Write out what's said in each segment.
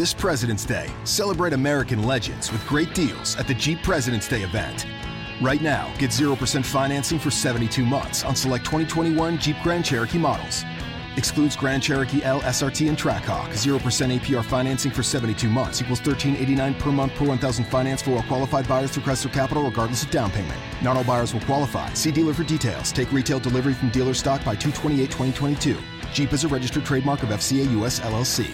This President's Day, celebrate American legends with great deals at the Jeep President's Day event. Right now, get 0% financing for 72 months on select 2021 Jeep Grand Cherokee models. Excludes Grand Cherokee L, SRT, and Trackhawk. 0% APR financing for 72 months equals 1389 per month per 1000 finance for all qualified buyers through Chrysler Capital regardless of down payment. Not all buyers will qualify. See dealer for details. Take retail delivery from dealer stock by 228 2022. Jeep is a registered trademark of FCA US LLC.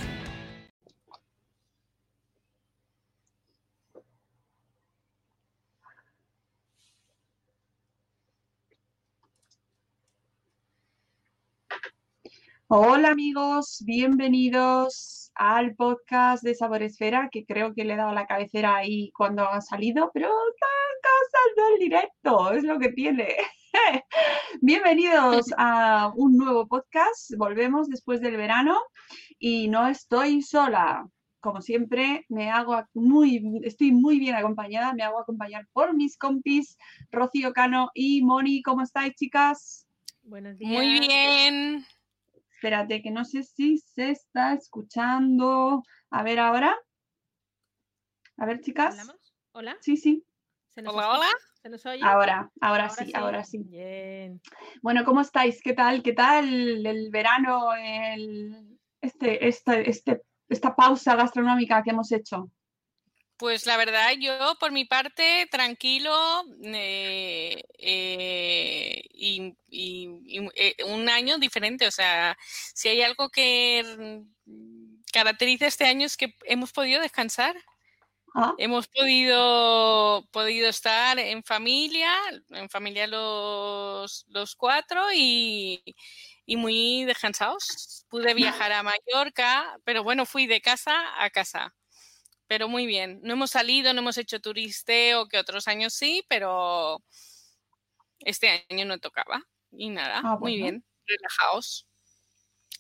Hola amigos, bienvenidos al podcast de Sabor Esfera, que creo que le he dado la cabecera ahí cuando ha salido, pero cosas del directo, es lo que tiene. Bienvenidos a un nuevo podcast, volvemos después del verano y no estoy sola. Como siempre, me hago muy, estoy muy bien acompañada, me hago acompañar por mis compis Rocío Cano y Moni. ¿Cómo estáis, chicas? Buenos días. Muy bien. Espérate, que no sé si se está escuchando. A ver ahora. A ver, chicas. ¿Hablamos? ¿Hola? Sí, sí. ¿Se nos Hola, escucha? hola. ¿Se nos oye? Ahora, ahora, sí, ahora sí. Bien. Bueno, ¿cómo estáis? ¿Qué tal? ¿Qué tal el verano? El, este, este, este, esta pausa gastronómica que hemos hecho. Pues la verdad, yo por mi parte, tranquilo eh, eh, y, y- y, eh, un año diferente. O sea, si hay algo que caracteriza este año es que hemos podido descansar. Ah, Hemos podido, podido estar en familia, en familia los, los cuatro y, y muy descansados. Pude viajar a Mallorca, pero bueno, fui de casa a casa. Pero muy bien. No hemos salido, no hemos hecho turisteo, que otros años sí, pero este año no tocaba. Y nada, Ah, muy bien, relajados.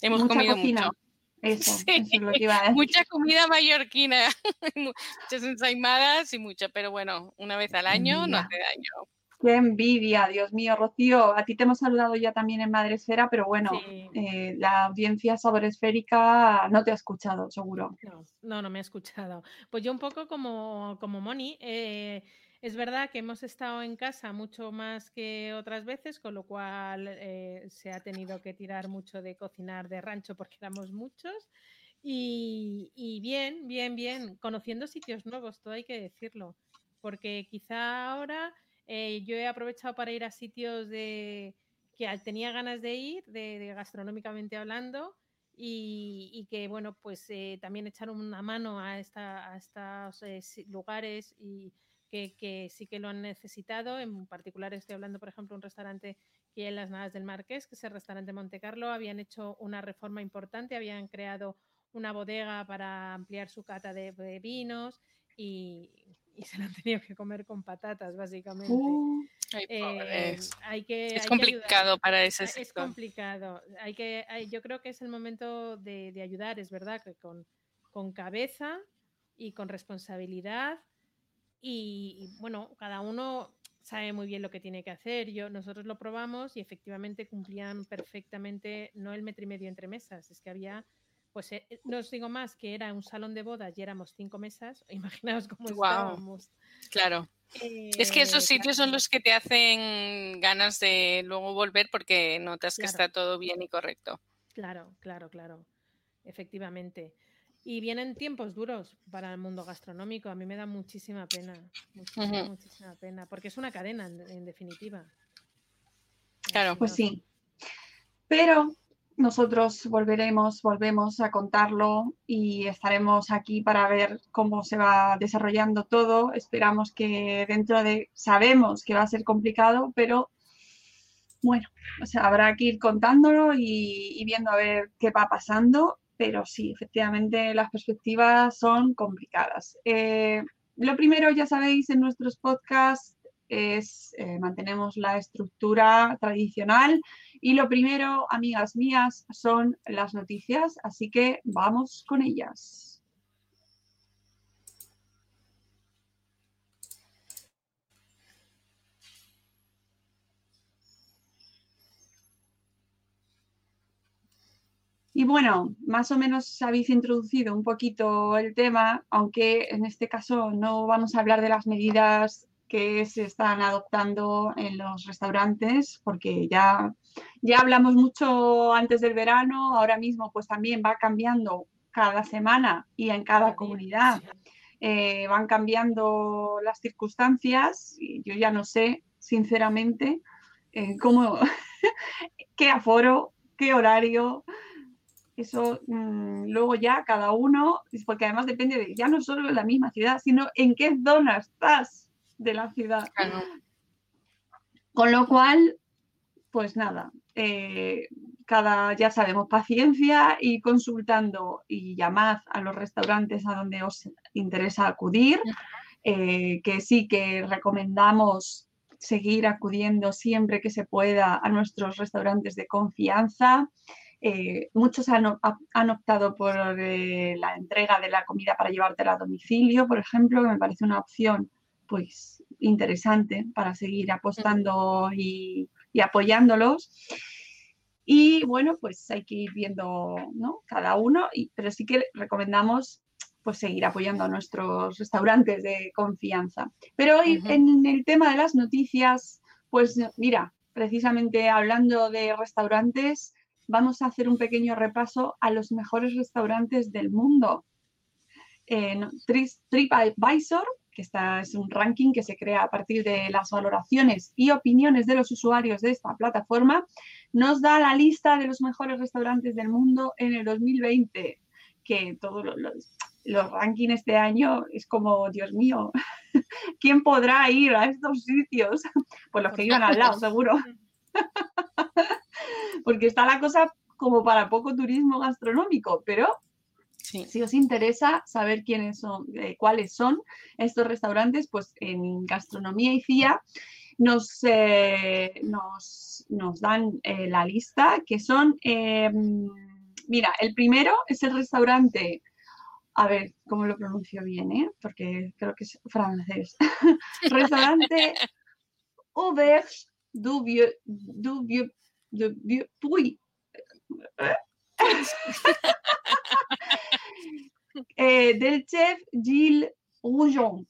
Hemos mucha comido cocina. mucho. Eso, Sí, eso es lo que iba a decir. Mucha comida mallorquina, muchas ensaimadas y mucha, pero bueno, una vez al año no hace daño. Qué envidia, Dios mío, Rocío. A ti te hemos saludado ya también en Madre Esfera, pero bueno, Sí. eh, la audiencia saboresférica no te ha escuchado, seguro. No, no, no me he escuchado. Pues yo un poco como, como Moni, eh, es verdad que hemos estado en casa mucho más que otras veces, con lo cual eh, se ha tenido que tirar mucho de cocinar de rancho porque éramos muchos. Y, y bien, bien, bien, conociendo sitios nuevos, todo hay que decirlo, porque quizá ahora eh, yo he aprovechado para ir a sitios de que tenía ganas de ir, de, de gastronómicamente hablando, y, y que bueno, pues eh, también echar una mano a, esta, a estos eh, lugares y que, que sí que lo han necesitado. En particular estoy hablando, por ejemplo, de un restaurante que hay en las Nadas del Marqués, que es el restaurante Monte Carlo. Habían hecho una reforma importante, habían creado una bodega para ampliar su cata de, de vinos y, y se la han tenido que comer con patatas, básicamente. Uh, Ay, Eh, hay que, hay es que complicado ayudar. para ese Es sector. complicado. Hay que, hay- yo creo que es el momento de, de ayudar, es verdad, que con, con cabeza y con responsabilidad. Y, y, bueno, cada uno sabe muy bien lo que tiene que hacer. Yo, nosotros lo probamos y efectivamente cumplían perfectamente, no el metro y medio entre mesas, es que había, pues eh, eh, no os digo más, que era un salón de bodas y éramos cinco mesas. Imaginaos cómo Guau. estábamos. Claro. Es que esos Eh, sitios son los que te hacen ganas de luego volver porque notas que Claro. está todo bien y correcto. Claro, claro, claro. Efectivamente. Y vienen tiempos duros para el mundo gastronómico. A mí me da muchísima pena. Muchísima, muchísima pena. Porque es una cadena, en, en definitiva. Claro. Pues sí. Pero nosotros volveremos, volvemos a contarlo y estaremos aquí para ver cómo se va desarrollando todo. Esperamos que dentro de, sabemos que va a ser complicado, pero bueno, o sea, habrá que ir contándolo y, viendo a ver qué va pasando. pero sí, efectivamente las perspectivas son complicadas. Eh, lo primero, ya sabéis, en nuestros podcasts es eh, mantenemos la estructura tradicional y lo primero, amigas mías, son las noticias, así que vamos con ellas. Y bueno, más o menos habéis introducido un poquito el tema, aunque en este caso no vamos a hablar de las medidas que se están adoptando en los restaurantes, porque ya, ya hablamos mucho antes del verano, ahora mismo pues también va cambiando cada semana y en cada comunidad. Eh, van cambiando las circunstancias y yo ya no sé, sinceramente, eh, cómo, qué aforo, qué horario, eso mm, luego ya cada uno, porque además depende de ya no solo de la misma ciudad, sino en qué zona estás de la ciudad. Con lo cual, pues nada, eh, cada, ya sabemos, paciencia y consultando y llamad a los restaurantes a donde os interesa acudir, eh, que sí que recomendamos seguir acudiendo siempre que se pueda a nuestros restaurantes de confianza. Eh, muchos han, optado por eh, la entrega de la comida para llevártela a domicilio, por ejemplo, que me parece una opción pues interesante para seguir apostando y, apoyándolos. Y bueno, pues hay que ir viendo ¿no? cada uno, pero sí que recomendamos pues seguir apoyando a nuestros restaurantes de confianza. Pero hoy en el tema de las noticias, pues mira, precisamente hablando de restaurantes, vamos a hacer un pequeño repaso a los mejores restaurantes del mundo. TripAdvisor, que esta es un ranking que se crea a partir de las valoraciones y opiniones de los usuarios de esta plataforma, nos da la lista de los mejores restaurantes del mundo en el 2020, que todos los, los rankings este año es como, Dios mío, ¿quién podrá ir a estos sitios? Pues los que iban al lado, seguro. porque está la cosa como para poco turismo gastronómico, pero si os interesa saber quiénes son, eh, cuáles son estos restaurantes, pues en Gastronomía y CIA nos, eh, nos, dan eh, la lista, que son, mira, el primero es el restaurante, a ver cómo lo pronuncio bien, porque creo que es francés, restaurante Auberge du Vieux, du Vieux de eh, del chef Gilles Roujon,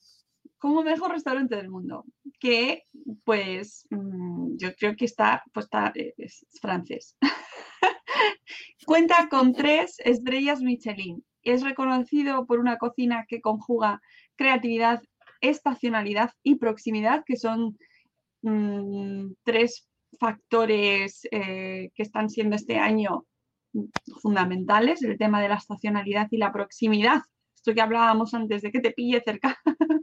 como mejor restaurante del mundo, que pues mm, yo creo que está, pues está, eh, es francés. Cuenta con tres estrellas Michelin. Es reconocido por una cocina que conjuga creatividad, estacionalidad y proximidad, que son mm, tres factores eh, que están siendo este año fundamentales, el tema de la estacionalidad y la proximidad. Esto que hablábamos antes de que te pille cerca.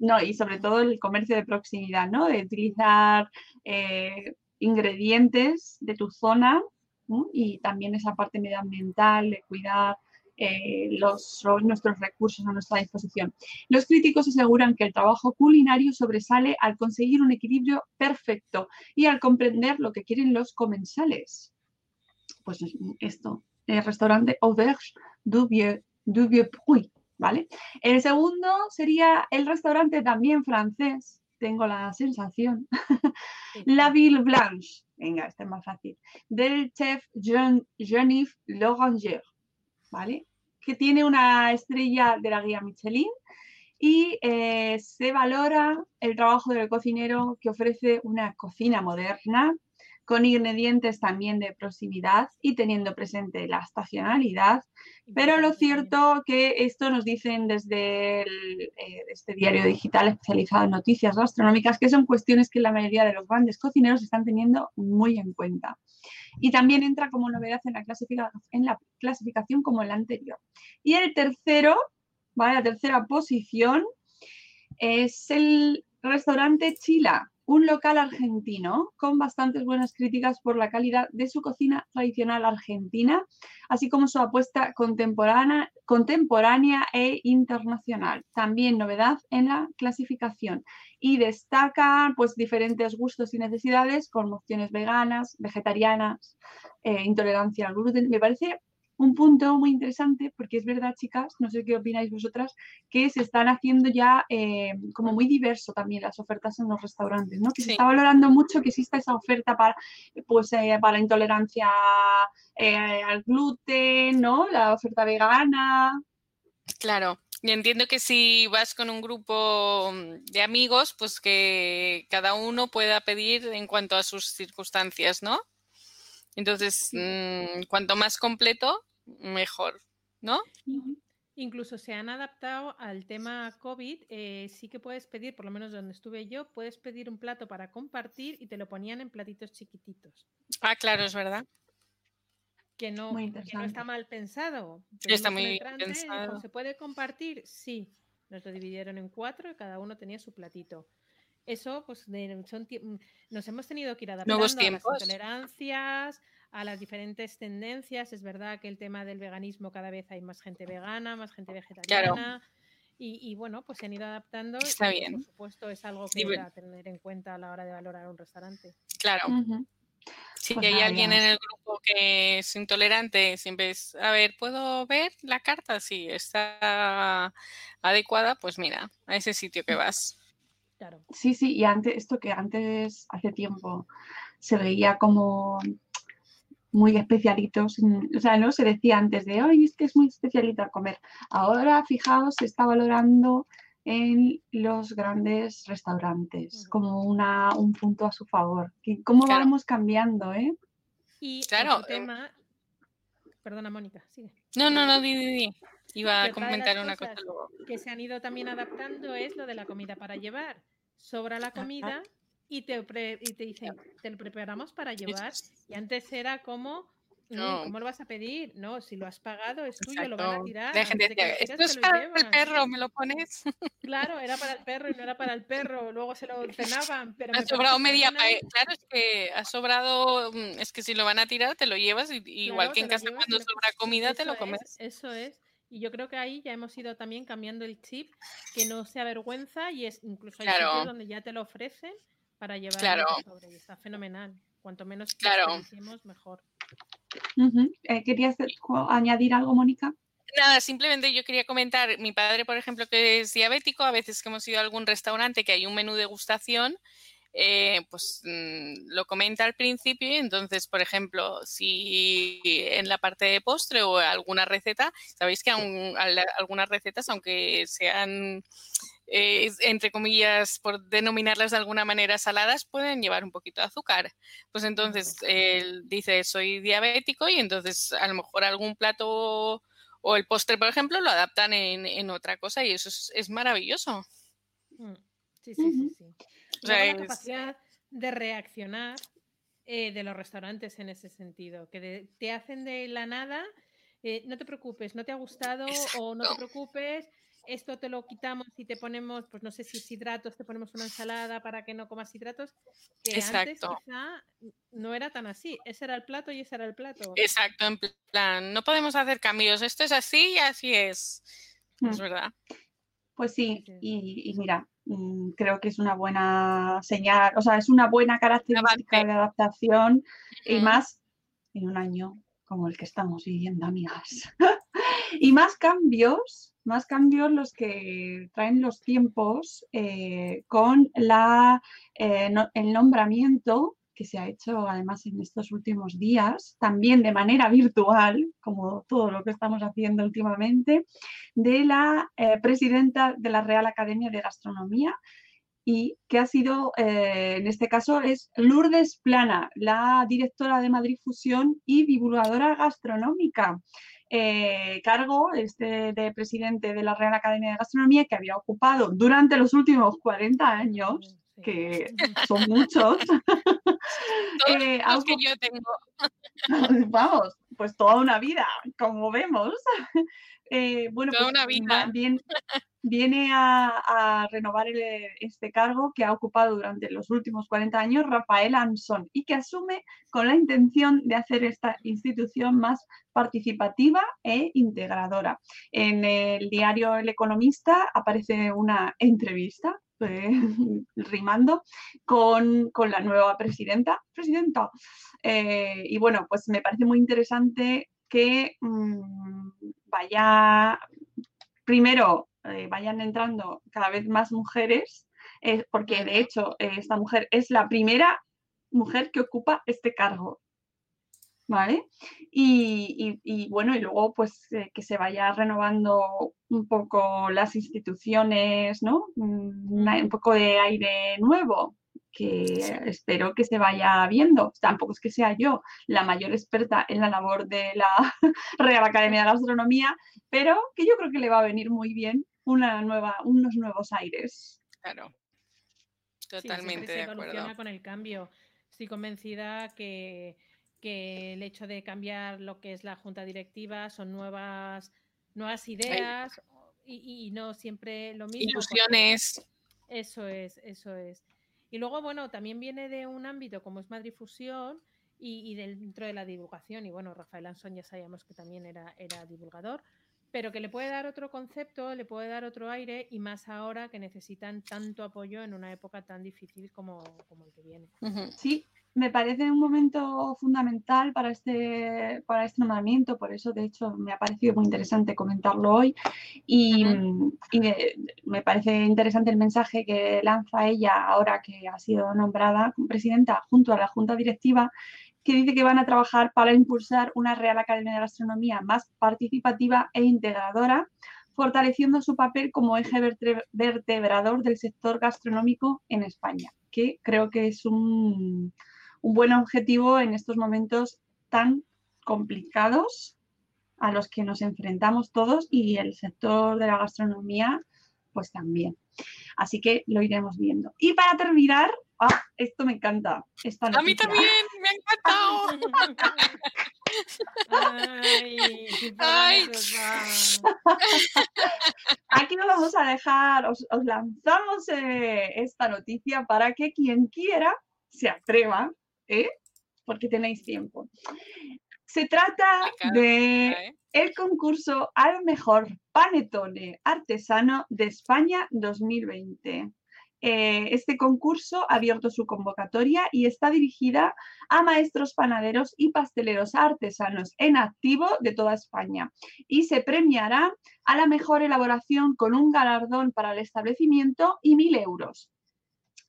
no, y sobre todo el comercio de proximidad, ¿no? De utilizar eh, ingredientes de tu zona y también esa parte medioambiental, de cuidar eh, los, nuestros recursos a nuestra disposición. Los críticos aseguran que el trabajo culinario sobresale al conseguir un equilibrio perfecto y al comprender lo que quieren los comensales. Pues esto, el restaurante Auberge du Vieux, du ¿vale? El segundo sería el restaurante también francés, tengo la sensación, La Ville Blanche, venga, este es más fácil, del chef Jean, Jean-Yves Loranger. ¿vale? Que tiene una estrella de la guía Michelin y eh, se valora el trabajo del cocinero que ofrece una cocina moderna con ingredientes también de proximidad y teniendo presente la estacionalidad. Pero lo cierto que esto nos dicen desde eh, este diario digital especializado en noticias gastronómicas, que son cuestiones que la mayoría de los grandes cocineros están teniendo muy en cuenta y también entra como novedad en la, en la clasificación como el anterior. Y el tercero, ¿vale? la tercera posición es el restaurante Chila, un local argentino con bastantes buenas críticas por la calidad de su cocina tradicional argentina, así como su apuesta contemporánea, e internacional. También novedad en la clasificación y destaca pues diferentes gustos y necesidades con opciones veganas, vegetarianas, eh, intolerancia al gluten. Me parece un punto muy interesante, porque es verdad, chicas, no sé qué opináis vosotras, que se están haciendo ya eh, como muy diverso también las ofertas en los restaurantes, ¿no? Que se está valorando mucho que exista esa oferta para, pues, eh, para intolerancia eh, al gluten, ¿no? La oferta vegana. Claro. Y entiendo que si vas con un grupo de amigos, pues que cada uno pueda pedir en cuanto a sus circunstancias, ¿no? Entonces, mm, cuanto más completo, mejor, ¿no? Incluso se han adaptado al tema COVID. Eh, sí que puedes pedir, por lo menos donde estuve yo, puedes pedir un plato para compartir y te lo ponían en platitos chiquititos. Ah, claro, es verdad. Que no, que no está mal pensado. está muy pensado. ¿Se puede compartir? Sí. Nos lo dividieron en cuatro y cada uno tenía su platito. Eso, pues, son, nos hemos tenido que ir adaptando a las intolerancias, a las diferentes tendencias. Es verdad que el tema del veganismo cada vez hay más gente vegana, más gente vegetariana. Y, bueno, pues se han ido adaptando. Está bien. Por supuesto, es algo que hay que tener en cuenta a la hora de valorar un restaurante. Claro. Si pues hay alguien en el grupo que es intolerante, siempre es, a ver, ¿puedo ver la carta? Si está adecuada, pues mira, a ese sitio que vas. Sí, sí, y antes, esto que antes, hace tiempo, se veía como muy especialitos, o sea, no se decía antes de, hoy es que es muy especialito a comer. Ahora, fijaos, se está valorando en los grandes restaurantes como una, un punto a su favor. ¿Cómo vamos cambiando, eh? Y claro, el tema... Perdona, Mónica, sigue. No, no, no, di, di, di. Iba a comentar una cosa luego. Que se han ido también adaptando es lo de la comida para llevar. Sobra la comida y te, y te dicen, te lo preparamos para llevar. Y antes era como, no. ¿cómo lo vas a pedir? No, si lo has pagado es tuyo, lo van a tirar. esto es para el perro, ¿me lo pones? Claro, era para el perro y no era para el perro. Luego se lo cenaban. Pero ha sobrado media Claro, es que ha sobrado, mm, es que si lo van a tirar, te lo llevas. Y, igual que en casa cuando sobra comida, te lo comes. eso es. Y yo creo que ahí ya hemos ido también cambiando el chip, que no sea vergüenza y es incluso hay sitios donde ya te lo ofrecen para llevar claro. sobre. Y está fenomenal. Cuanto menos claro. mejor. Eh, ¿Querías añadir algo, Mónica? Nada, simplemente yo quería comentar, mi padre, por ejemplo, que es diabético, a veces que hemos ido a algún restaurante que hay un menú de degustación eh, pues mm, lo comenta al principio y entonces, por ejemplo, si en la parte de postre o alguna receta, sabéis que algunas recetas, aunque sean, eh, entre comillas, por denominarlas de alguna manera saladas, pueden llevar un poquito de azúcar. Pues entonces él dice, soy diabético y entonces a lo mejor algún plato o el postre, por ejemplo, lo adaptan en, otra cosa y eso es, maravilloso. Mm, sí, sí, sí, sí la capacidad de reaccionar eh, de los restaurantes en ese sentido, que te hacen de la nada, eh, no te preocupes, no te ha gustado o no te preocupes, esto te lo quitamos y te ponemos, pues no sé si es hidratos, te ponemos una ensalada para que no comas hidratos, que antes quizá no era tan así, ese era el plato y ese era el plato. Exacto, en plan, no podemos hacer cambios, esto es así y así es, es mm. verdad. Pues sí, y mira, Mm, creo que es una buena señal, o sea, es una buena característica de adaptación y más en un año como el que estamos viviendo, amigas. y más cambios, más cambios los que traen los tiempos eh, con eh, el nombramiento que se ha hecho además en estos últimos días, también de manera virtual, como todo lo que estamos haciendo últimamente, de la eh, presidenta de la Real Academia de Gastronomía y que ha sido, en este caso, es Lourdes Plana, la directora de Madrid Fusión y divulgadora gastronómica. Eh, cargo este de presidente de la Real Academia de Gastronomía que había ocupado durante los últimos 40 años que son muchos. eh, que yo tengo. Vamos, pues toda una vida, como vemos. Eh, bueno, toda pues una vida. Bien, viene a, renovar este cargo que ha ocupado durante los últimos 40 años Rafael Anson y que asume con la intención de hacer esta institución más participativa e integradora. En el diario El Economista aparece una entrevista eh, rimando con, la nueva presidenta. Presidenta. Eh, y bueno, pues me parece muy interesante que mm, vaya primero eh, vayan entrando cada vez más mujeres, eh, porque de hecho eh, esta mujer es la primera mujer que ocupa este cargo. ¿Vale? Y, bueno, y luego pues que se vaya renovando un poco las instituciones, ¿no? Mm, un poco de aire nuevo, que espero que se vaya viendo. Tampoco es que sea yo la mayor experta en la labor de la Real Academia de Gastronomía, pero que yo creo que le va a venir muy bien una nueva, unos nuevos aires. Claro. Totalmente de acuerdo. con el cambio. Estoy convencida que, el hecho de cambiar lo que es la junta directiva son nuevas, nuevas ideas y, no siempre lo mismo. Ilusiones. Eso es, eso es. Y luego, bueno, también viene de un ámbito como es Madrid Fusión y, dentro de la divulgación. Y bueno, Rafael Anson ya sabíamos que también era, era divulgador pero que le puede dar otro concepto, le puede dar otro aire y más ahora que necesitan tanto apoyo en una época tan difícil como, el que viene. Sí, me parece un momento fundamental para este, para este nombramiento, por eso de hecho me ha parecido muy interesante comentarlo hoy. Y, me, parece interesante el mensaje que lanza ella ahora que ha sido nombrada presidenta junto a la Junta Directiva que dice que van a trabajar para impulsar una Real Academia de Gastronomía más participativa e integradora, fortaleciendo su papel como eje vertebrador del sector gastronómico en España, que creo que es un, buen objetivo en estos momentos tan complicados a los que nos enfrentamos todos y el sector de la gastronomía pues también. Así que lo iremos viendo. Y para terminar, ah, esto me encanta. a mí también, me ha encantado. Ay, Aquí nos vamos a dejar, os, lanzamos eh, esta noticia para que quien quiera se atreva, ¿eh? porque tenéis tiempo. Se trata de el concurso al mejor panetone artesano de España 2020. Eh, este concurso ha abierto su convocatoria y está dirigida a maestros panaderos y pasteleros artesanos en activo de toda España y se premiará a la mejor elaboración con un galardón para el establecimiento y mil euros.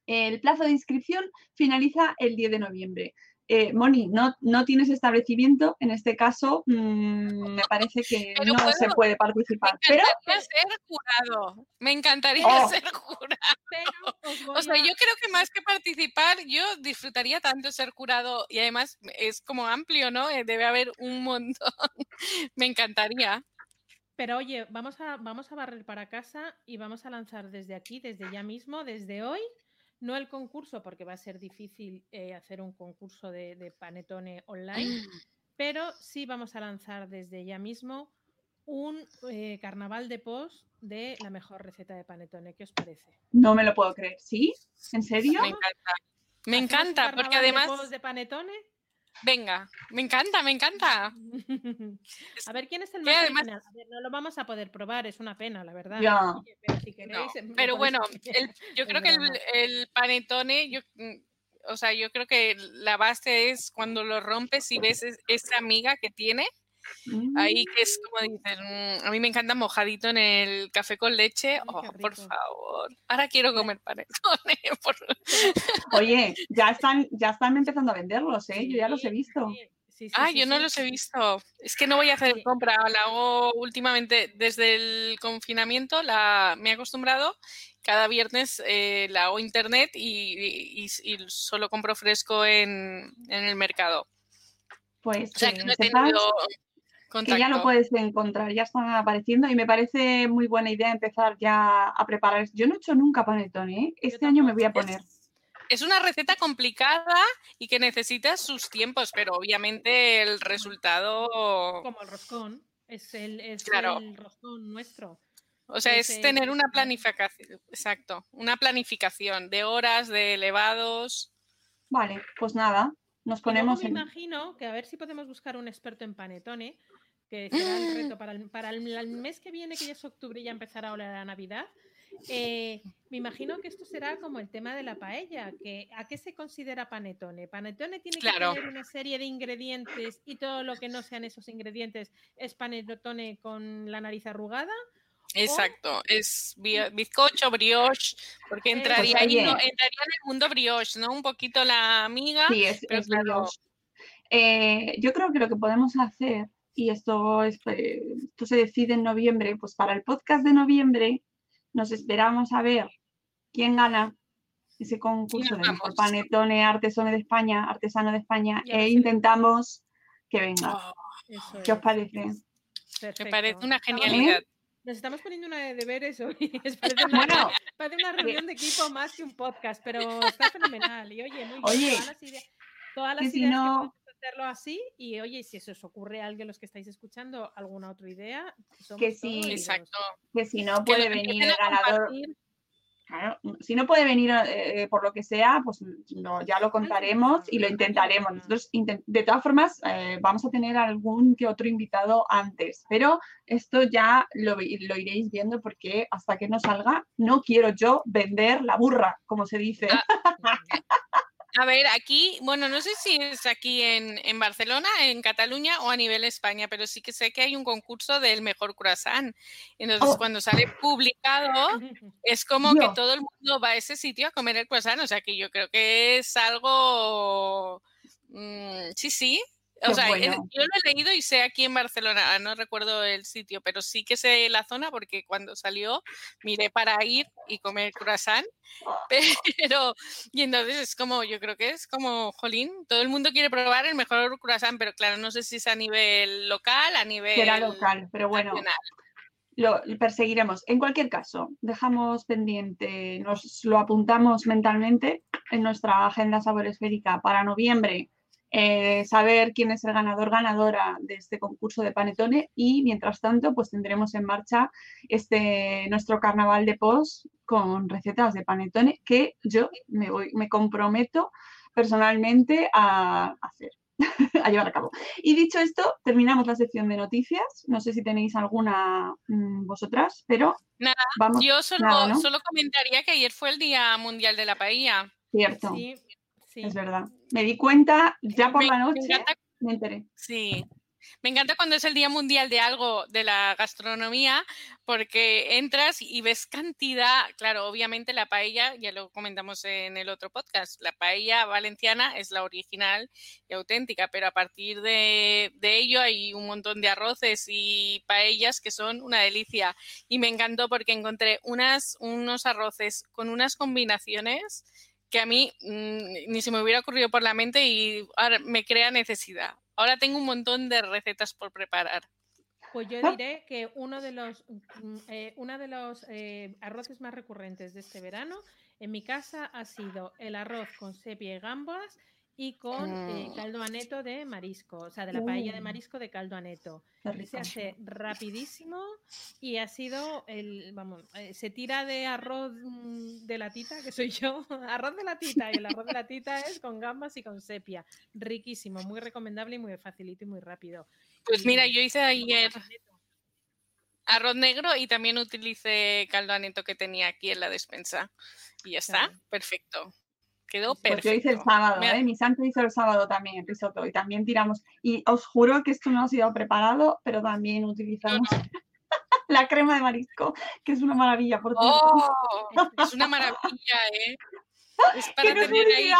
El plazo de inscripción finaliza el 10 de noviembre. Eh, Moni, no, no tienes establecimiento, en este caso mm, me parece que no se puede participar. Me encantaría ser jurado, me encantaría oh. ser jurado. o sea, yo creo que más que participar, yo disfrutaría tanto ser jurado y además es como amplio, ¿no? Eh, debe haber un montón. me encantaría. Pero oye, vamos a, vamos a barrer para casa y vamos a lanzar desde aquí, desde ya mismo, desde hoy, no el concurso, porque va a ser difícil eh, hacer un concurso de, panetone online, pero sí vamos a lanzar desde ya mismo un eh, carnaval de post de la mejor receta de panetone. ¿Qué os parece? No me lo puedo creer. ¿Sí? ¿En serio? Me encanta. Me encanta, porque además. De, de panetone? Venga, me encanta, me encanta. a ver quién es el más original. no lo vamos a poder probar, es una pena, la verdad. Pero, bueno, yo creo que el, panetone, yo, mm, o sea, yo creo que la base es cuando lo rompes y ves esa amiga que tiene Ahí que es como dicen, mm, a mí me encanta mojadito en el café con leche. Oh, por favor. Ahora quiero comer panetones. Oye, ya están, ya están empezando a venderlos, ¿eh? Yo ya los he visto. ah, yo no los he visto. Es que no voy a hacer compra. La hago últimamente desde el confinamiento. La, me he acostumbrado. Cada viernes eh, la hago internet y, solo compro fresco en, el mercado. Pues o sea, que no he tenido que ya lo puedes encontrar, ya están apareciendo y me parece muy buena idea empezar ya a preparar. Yo no he hecho nunca panetone, ¿eh? este año me voy a poner. Es, una receta complicada y que necesita sus tiempos, pero obviamente el resultado... Como el roscón, es el, es el roscón nuestro. O sea, es tener una planificación, exacto, una planificación de horas, de elevados. Vale, pues nada, nos ponemos me en... imagino que a ver si podemos buscar un experto en panetone, que será el reto para el, para el- el mes que viene, que ya es octubre y ya empezará a oler a Navidad. Eh, me imagino que esto será como el tema de la paella, que ¿a qué se considera panetone? Panetone tiene que Claro. tener una serie de ingredientes y todo lo que no sean esos ingredientes es panetone con la nariz arrugada. Exacto, es bi- bizcocho, brioche, porque Eh, entraría, pues, ahí, ¿no? entraría en el mundo brioche, ¿no? Un poquito la amiga. Sí, es, pero es claro. brioche. Eh, yo creo que lo que podemos hacer, y esto, es, eh, esto se decide en noviembre, pues para el podcast de noviembre nos esperamos a ver quién gana ese concurso de mejor panetone artesano de España, artesano de España, Ya e intentamos que venga. Oh, ¿Qué os parece? me parece una genialidad. Nos estamos poniendo una de deberes hoy. es- Parece una, Bueno, parece una reunión de equipo más que un podcast, pero está fenomenal. Y oye, muy bien. Oye, todas las ideas, todas las si ideas no- hacerlo así. Y oye, si se os ocurre a alguien los que estáis escuchando alguna otra idea, somos Que sí. Exacto. que si no puede venir el ganador, claro, si no puede venir eh, por lo que sea, pues no, ya lo contaremos y lo intentaremos. Nosotros, inten- de todas formas, eh, vamos a tener algún que otro invitado antes, pero esto ya lo, lo iréis viendo porque hasta que no salga, no quiero yo vender la burra, como se dice. Ah, A ver, aquí, bueno, no sé si es aquí en, en Barcelona, en Cataluña o a nivel España, pero sí que sé que hay un concurso del mejor croissant. Entonces, Oh. cuando sale publicado, es como que todo el mundo va a ese sitio a comer el croissant. O sea, que yo creo que es algo... mm, sí, sí. O sea, yo lo he leído y sé aquí en Barcelona, ah, no recuerdo el sitio, pero sí que sé la zona porque cuando salió miré para ir y comer croissant, pero y entonces es como, yo creo que es como, jolín, todo el mundo quiere probar el mejor croissant, pero claro, no sé si es a nivel local, a nivel Será local, pero bueno, nacional. lo perseguiremos. En cualquier caso, dejamos pendiente, nos lo apuntamos mentalmente en nuestra agenda saboresférica para noviembre, eh, saber quién es el ganador ganadora de este concurso de panetone y mientras tanto, pues tendremos en marcha este nuestro carnaval de post con recetas de panetone que yo me voy, me comprometo personalmente a hacer. a llevar a cabo. Y dicho esto, terminamos la sección de noticias. No sé si tenéis alguna mm, vosotras, pero Nada, vamos, Yo solo, nada, ¿no? solo comentaría que ayer fue el Día Mundial de la Paella. cierto, Sí, sí. es verdad. Me di cuenta ya por Me- la me noche, encanta me enteré. Sí. Me encanta cuando es el Día Mundial de algo de la gastronomía, porque entras y ves cantidad, claro, obviamente la paella, ya lo comentamos en el otro podcast, la paella valenciana es la original y auténtica, pero a partir de, de ello hay un montón de arroces y paellas que son una delicia. Y me encantó porque encontré unas, unos arroces con unas combinaciones que a mí mm, ni se me hubiera ocurrido por la mente y ahora me crea necesidad. Ahora tengo un montón de recetas por preparar. Pues yo Ah. diré que uno de los, mm, eh, uno de los eh, arroces más recurrentes de este verano en mi casa ha sido el arroz con sepia y gambas y con eh, Mm. caldo aneto de marisco, o sea, de la paella de Uh. marisco de caldo aneto. Se hace rapidísimo y ha sido el, vamos, eh, se tira de arroz mm, de latita, que soy yo, arroz de latita, y el arroz de latita es con gambas y con sepia. Riquísimo, muy recomendable y muy facilito y muy rápido. Pues Y- mira, yo hice ayer arroz negro y también utilicé caldo aneto que tenía aquí en la despensa. Y ya está, Claro. perfecto. Quedó Pues perfecto. yo hice el sábado, Me ¿eh? mi santo hizo el sábado también, risotto, y también tiramos. Y os juro que esto no ha sido preparado, pero también utilizamos la crema de marisco, que es una maravilla, por cierto. ¡Oh! Es una maravilla, ¿eh? Es para no tener ahí.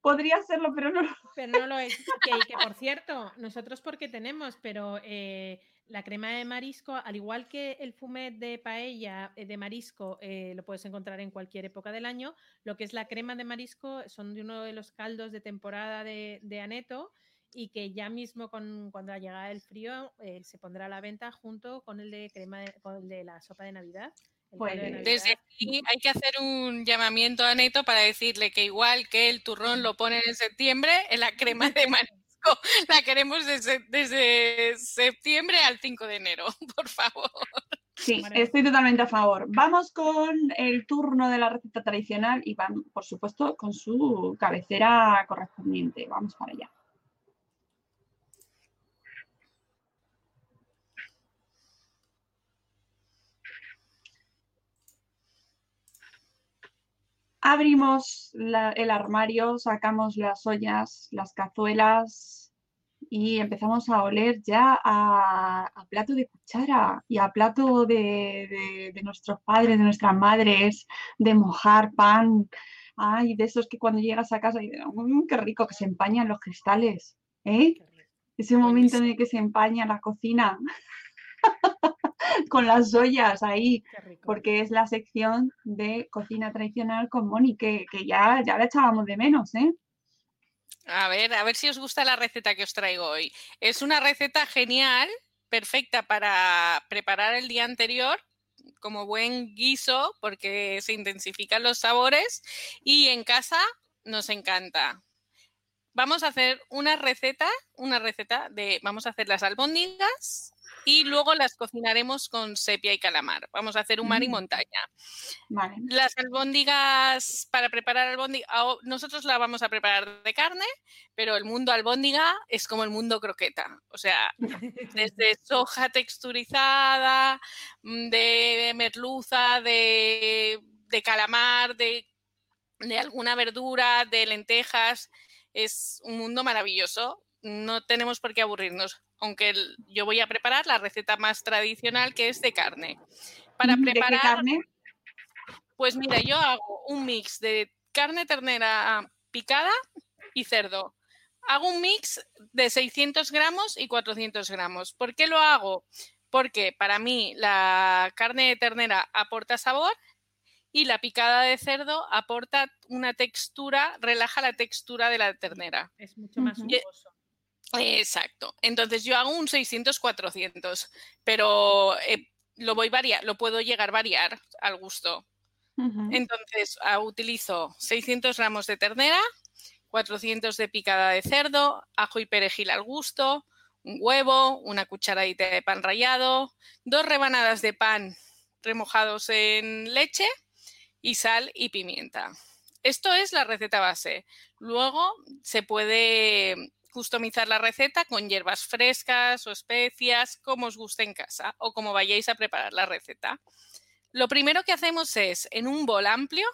podría serlo, pero no. lo- Pero no lo es. Que, que, por cierto, nosotros porque tenemos, pero eh, la crema de marisco, al igual que el fumet de paella eh, de marisco, eh, lo puedes encontrar en cualquier época del año, lo que es la crema de marisco son de uno de los caldos de temporada de, de aneto y que ya mismo con, cuando ha llegado el frío eh, se pondrá a la venta junto con el de crema de, con el de la sopa de Navidad. el caldo de Pues, Navidad. Desde aquí hay que hacer un llamamiento a Neto para decirle que igual que el turrón lo ponen en septiembre, en la crema de marisco la queremos desde, desde septiembre al 5 de enero, por favor. Sí, estoy totalmente a favor. Vamos con el turno de la receta tradicional y van, por supuesto, con su cabecera correspondiente. Vamos para allá. Abrimos la- el armario, sacamos las ollas, las cazuelas y empezamos a oler ya a, a plato de cuchara y a plato de, de- de nuestros padres, de nuestras madres, de mojar pan. Ay, de esos que cuando llegas a casa y "Mm, qué rico que se empañan los cristales, ¿eh? Ese momento en el que se empaña la cocina con las ollas ahí porque es la sección de cocina tradicional con Moni, que, que ya, ya la echábamos de menos, ¿eh? A ver, a ver si os gusta la receta que os traigo hoy. Es una receta genial, perfecta para preparar el día anterior como buen guiso porque se intensifican los sabores y en casa nos encanta. Vamos a hacer una receta, una receta de, vamos a hacer las albóndigas y luego las cocinaremos con sepia y calamar. Vamos a hacer un mar y Mm. montaña. Vale. Las albóndigas, para preparar albóndiga, ah, nosotros la vamos a preparar de carne, pero el mundo albóndiga es como el mundo croqueta. O sea, desde soja texturizada, mm, de merluza, de, de calamar, de, de alguna verdura, de lentejas. Es un mundo maravilloso. No tenemos por qué aburrirnos, aunque el- yo voy a preparar la receta más tradicional que es de carne. Para Ujú, ¿De qué preparar carne? pues mira, yo hago un mix de carne ternera picada y cerdo. Hago un mix de 600 gramos y 400 gramos. ¿Por qué lo hago? Porque para mí la carne de ternera aporta sabor y la picada de cerdo aporta una textura, relaja la textura de la ternera. Es mucho más jugoso. Exacto. Entonces yo hago un 600-400, pero eh, lo voy variar, lo puedo llegar a variar al gusto. Entonces ah, utilizo 600 gramos de ternera, 400 de picada de cerdo, ajo y perejil al gusto, un huevo, una cucharadita de pan rallado, dos rebanadas de pan remojados en leche y sal y pimienta. Esto es la receta base. Luego se puede customizar la receta con hierbas frescas o especias, como os guste en casa o como vayáis a preparar la receta. Lo primero que hacemos es, en un bol amplio,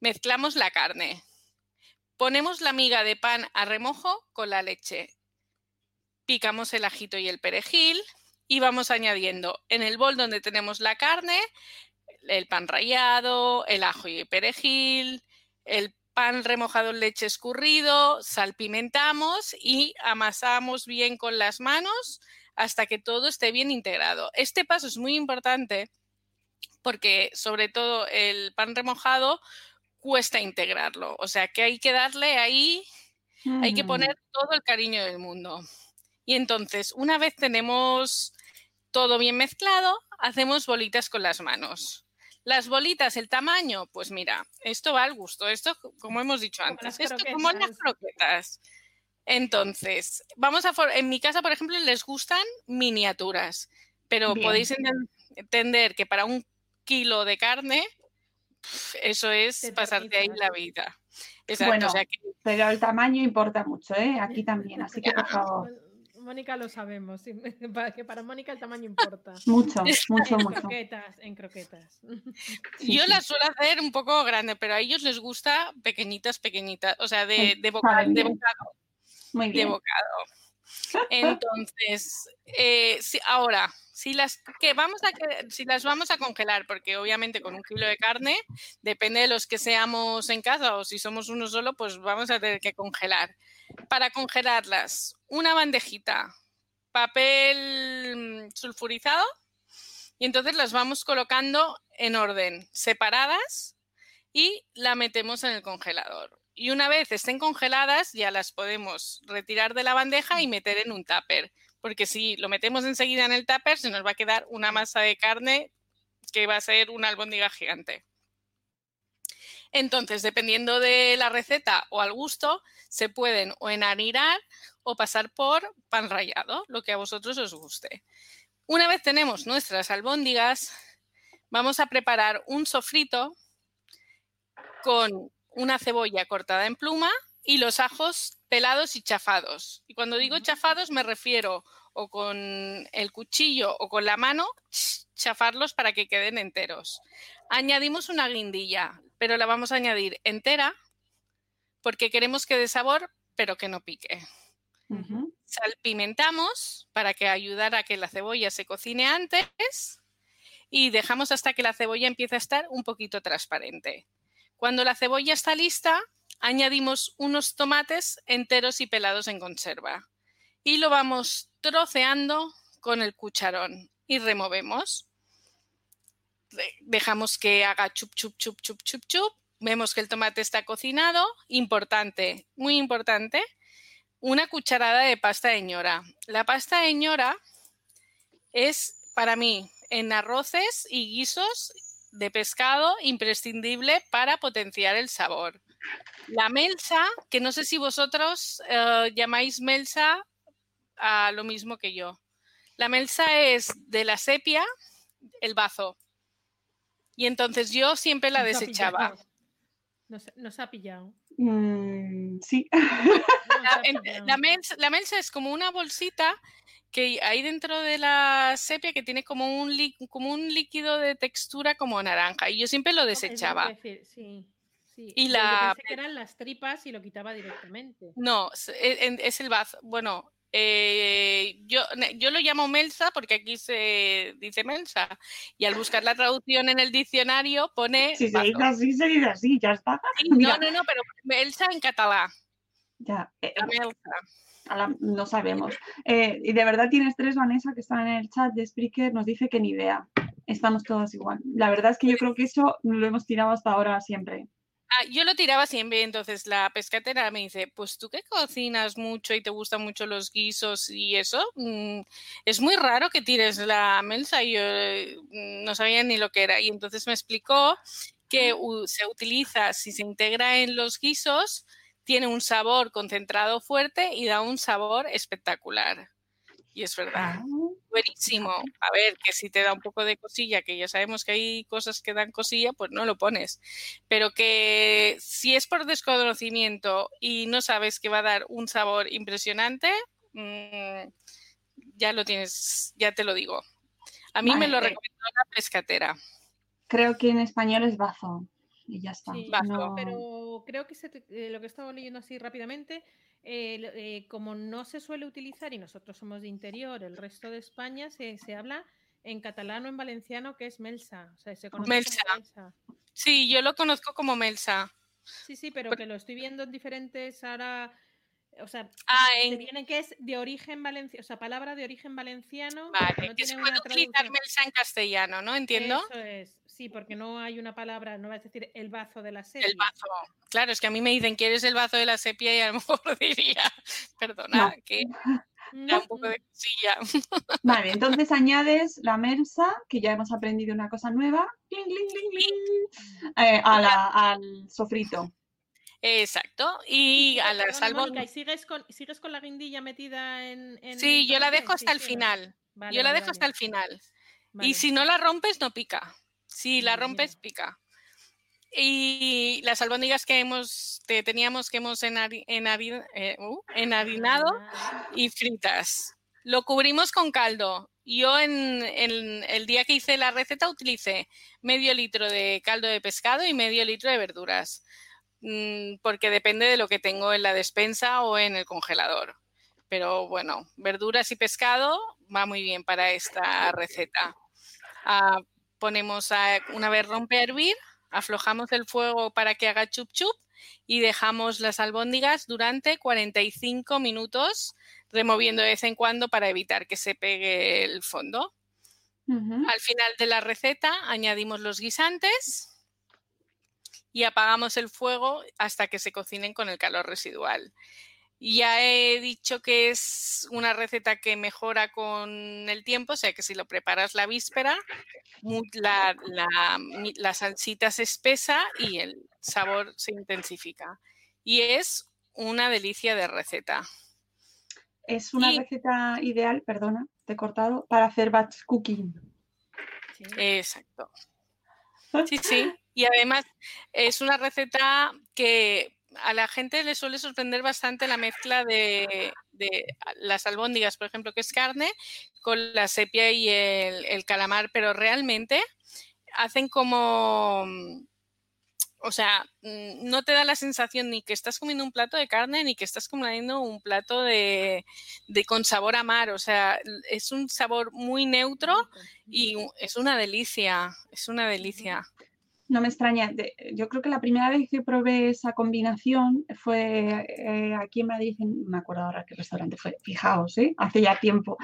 mezclamos la carne. Ponemos la miga de pan a remojo con la leche. Picamos el ajito y el perejil y vamos añadiendo en el bol donde tenemos la carne, el pan rallado, el ajo y el perejil, el pan remojado en leche escurrido, salpimentamos y amasamos bien con las manos hasta que todo esté bien integrado. Este paso es muy importante porque sobre todo el pan remojado cuesta integrarlo, o sea que hay que darle ahí, hay que Mm. poner todo el cariño del mundo. Y entonces, una vez tenemos todo bien mezclado, hacemos bolitas con las manos. Las bolitas, el tamaño, pues mira, esto va al gusto, esto como hemos dicho antes, esto como las croquetas. Entonces, vamos a, for- en mi casa, por ejemplo, les gustan miniaturas, pero Bien. podéis enten- entender que para un kilo de carne, eso es Te pasarte ahí la vida. Exacto, Bueno, o sea que Pero el tamaño importa mucho, ¿eh? Aquí también, así que por favor, Mónica lo sabemos, sí, para- que para Mónica el tamaño importa. mucho, mucho, En mucho. croquetas, en croquetas. Yo sí. las suelo hacer un poco grande, pero a ellos les gusta pequeñitas, pequeñitas, o sea, de, de, boca- de bien. bocado. Muy de bien. bocado. Entonces, eh, si- ahora, si las que vamos a si las vamos a congelar, porque obviamente con un kilo de carne, depende de los que seamos en casa o si somos uno solo, pues vamos a tener que congelar. Para congelarlas, una bandejita, papel sulfurizado, y entonces las vamos colocando en orden, separadas, y la metemos en el congelador. Y una vez estén congeladas, ya las podemos retirar de la bandeja y meter en un tupper. Porque si lo metemos enseguida en el tupper, se nos va a quedar una masa de carne que va a ser una albóndiga gigante. Entonces, dependiendo de la receta o al gusto, se pueden o enharinar o pasar por pan rallado, lo que a vosotros os guste. Una vez tenemos nuestras albóndigas, vamos a preparar un sofrito con una cebolla cortada en pluma y los ajos pelados y chafados. Y cuando digo chafados me refiero o con el cuchillo o con la mano, chafarlos para que queden enteros. Añadimos una guindilla, pero la vamos a añadir entera porque queremos que dé sabor, pero que no pique. Salpimentamos para que ayudar a que la cebolla se cocine antes y dejamos hasta que la cebolla empiece a estar un poquito transparente. Cuando la cebolla está lista, añadimos unos tomates enteros y pelados en conserva y lo vamos troceando con el cucharón y removemos. Dejamos que haga chup, chup, chup, chup, chup, chup. Vemos que el tomate está cocinado. Importante, muy importante, una cucharada de pasta de ñora. La pasta de ñora es para mí en arroces y guisos de pescado imprescindible para potenciar el sabor. La melsa, que no sé si vosotros eh, llamáis melsa a lo mismo que yo. La melsa es de la sepia, el bazo. Y entonces yo siempre la desechaba. Nos, ha pillado. Mm, sí. La, melsa, es como una bolsita que hay dentro de la sepia que tiene como un, como un líquido de textura como naranja. Y yo siempre lo desechaba. sí. Y la... pensé que eran las tripas y lo quitaba directamente. No, e, es, el bazo. Bueno, eh, yo, yo lo llamo Melsa porque aquí se dice Melsa. Y al buscar la traducción en el diccionario pone. Si se dice así, se dice así, ya está. no, no, no, pero Melsa en catalán. Ya. Eh, no sabemos. Eh, y de verdad tienes tres, Vanessa, que están en el chat de Spreaker, nos dice que ni idea. Estamos todas igual. La verdad es que yo creo que eso lo hemos tirado hasta ahora siempre. Ah, yo lo tiraba siempre, entonces la pescatera me dice, pues tú que cocinas mucho y te gustan mucho los guisos y eso, mm, es muy raro que tires la melsa y yo mm, no sabía ni lo que era. Y entonces me explicó que se utiliza, si se integra en los guisos, tiene un sabor concentrado fuerte y da un sabor espectacular. Y es verdad. Ah, buenísimo. A ver, que si te da un poco de cosilla, que ya sabemos que hay cosas que dan cosilla, pues no lo pones. Pero que si es por desconocimiento y no sabes que va a dar un sabor impresionante, mm, ya lo tienes, ya te lo digo. A mí me lo recomendó la pescatera. Creo que en español es bazo y ya está. Pero creo que eh, lo que estaba leyendo así rápidamente eh, eh, como no se suele utilizar y nosotros somos de interior, el resto de España se, habla en catalán o en valenciano que es melsa. melsa. Sí, yo lo conozco como melsa. Sí, sí, pero que lo estoy viendo en diferentes ahora. O sea, ah, vienen que es de origen valenciano, o sea, palabra de origen valenciano. Vale, que se puede utilizar melsa en castellano, ¿no? Entiendo. Eso es. Sí, porque no hay una palabra, no vas a decir el bazo de la sepia. El bazo. Claro, es que a mí me dicen, ¿quieres el bazo de la sepia? Y a lo mejor diría, perdona, que da un poco de cosilla. Vale, entonces añades la mersa, que ya hemos aprendido una cosa nueva, eh, al sofrito. Exacto. Y a la salvo. ¿y sigues con, sigues con la guindilla metida en. sí, yo la dejo hasta el final. yo la dejo hasta el final. Y si no la rompes, no pica. Si la rompes, pica. Y las albóndigas que hemos teníamos que hemos eh, uh, enharinado y fritas. Lo cubrimos con caldo. Yo en, el día que hice la receta utilicé medio litro de caldo de pescado y medio litro de verduras, mm, porque depende de lo que tengo en la despensa o en el congelador. Pero bueno, verduras y pescado va muy bien para esta receta. Ah, ponemos a, una vez rompe a hervir, aflojamos el fuego para que haga chup chup y dejamos las albóndigas durante 45 minutos, removiendo de vez en cuando para evitar que se pegue el fondo. Al final de la receta añadimos los guisantes y apagamos el fuego hasta que se cocinen con el calor residual. Ya he dicho que es una receta que mejora con el tiempo, o sea que si lo preparas la víspera, la, la, salsita se espesa y el sabor se intensifica. Y es una delicia de receta. Es una receta ideal, perdona, te he cortado, para hacer batch cooking. Sí. Exacto. Sí, sí. Y además es una receta que a la gente le suele sorprender bastante la mezcla de, de las albóndigas, por ejemplo, que es carne, con la sepia y el, el calamar, pero realmente hacen como, mm, o sea, mm, no te da la sensación ni que estás comiendo un plato de carne ni que estás comiendo un plato de, de con sabor a mar, o sea, es un sabor muy neutro y es una delicia, es una delicia. No me extraña. de- yo creo que la primera vez que probé esa combinación fue eh, aquí en Madrid, en- no me acuerdo ahora qué restaurante fue, fijaos, ¿eh? hace ya tiempo.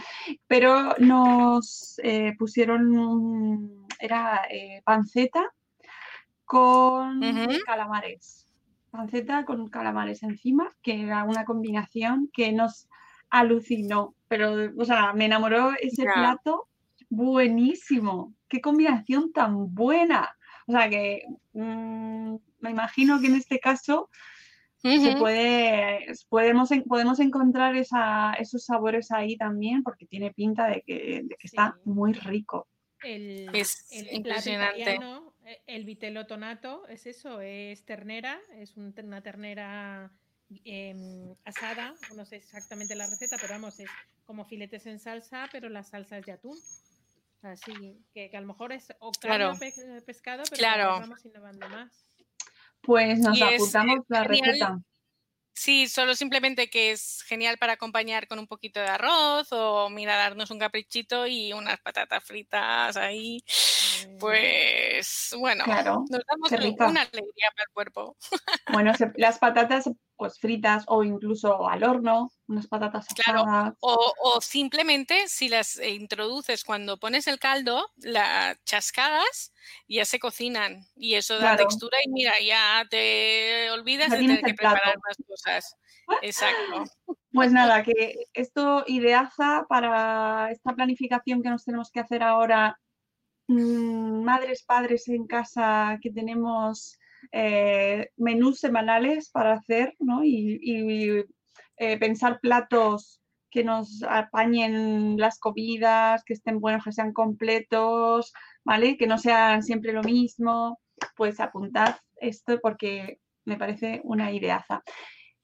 Pero nos eh, pusieron, era eh, panceta con calamares. Panceta con calamares encima, que era una combinación que nos alucinó. Pero, o sea, me enamoró ese plato buenísimo. Qué combinación tan buena. O sea que mm, me imagino que en este caso se puede, podemos, podemos encontrar esa- esos sabores ahí también, porque tiene pinta de que, de que está muy rico. El, Es el impresionante. eh, el vitello tonato, es eso, es ternera, es un- una ternera em, asada, no sé exactamente la receta, pero vamos, es como filetes en salsa, pero la salsa es de atún. Así que, que a lo mejor es o carne Claro. pe- pescado, pero Claro. vamos innovando más. Pues nos Y es, eh, apuntamos la genial receta. Sí, solo simplemente que es genial para acompañar con un poquito de arroz o mira, darnos un caprichito y unas patatas fritas ahí. Eh, Pues bueno, Claro, nos damos una alegría para el cuerpo. Bueno, se- las patatas pues fritas o incluso al horno, unas patatas Claro, asadas. O, o simplemente si las eh, introduces cuando pones el caldo, las chascadas ya se cocinan y eso da Claro. textura y mira, ya te olvidas de tienes tener que plato. preparar más cosas. Exacto. Pues nada, que esto ideaza para esta planificación que nos tenemos que hacer ahora, mm, madres, padres en casa, que tenemos eh, menús semanales para hacer, ¿no? Y, eh, pensar platos que nos apañen las comidas, que estén buenos, que sean completos, ¿vale? Que no sean siempre lo mismo. Pues apuntad esto porque me parece una ideaza.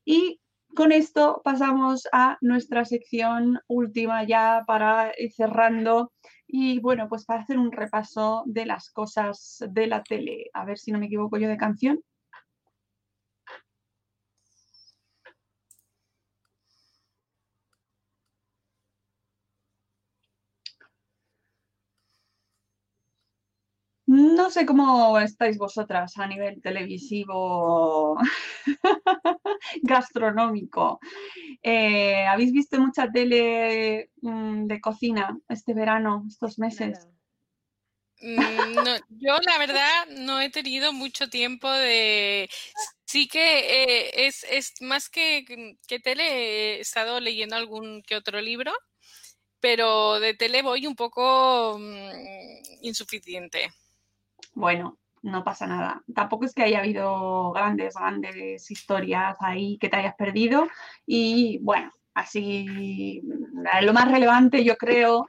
Y con esto pasamos a nuestra sección última ya para ir cerrando y bueno, pues para hacer un repaso de las cosas de la tele. A ver si no me equivoco yo de canción. No sé cómo estáis vosotras a nivel televisivo, gastronómico. Eh, ¿habéis visto mucha tele mm, de cocina este verano, estos meses? Mm, no, yo la verdad no he tenido mucho tiempo de... Sí que eh, es, es más que, que tele, he estado leyendo algún que otro libro, pero de tele voy un poco mm, insuficiente. Bueno, no pasa nada. Tampoco es que haya habido grandes, grandes historias ahí que te hayas perdido. Y bueno, así lo más relevante yo creo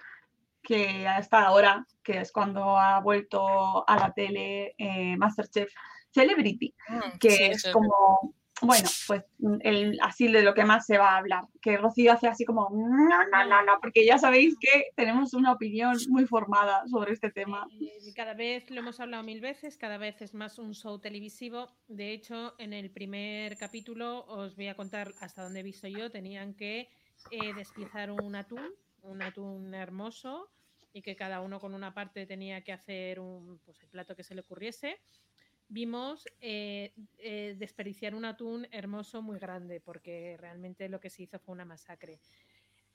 que hasta ahora, que es cuando ha vuelto a la tele eh, Masterchef Celebrity, Mm, que sí, es eso es como, bueno, pues el, así de lo que más se va a hablar. Que Rocío hace así como, no, no, no, no, porque ya sabéis que tenemos una opinión muy formada sobre este tema. Cada vez lo hemos hablado mil veces, cada vez es más un show televisivo. De hecho, en el primer capítulo os voy a contar hasta dónde he visto yo. Tenían que eh, un atún, un atún hermoso, y que cada uno con una parte tenía que hacer un, pues, el plato que se le ocurriese. Vimos eh, eh, desperdiciar un atún hermoso muy grande, porque realmente lo que se hizo fue una masacre.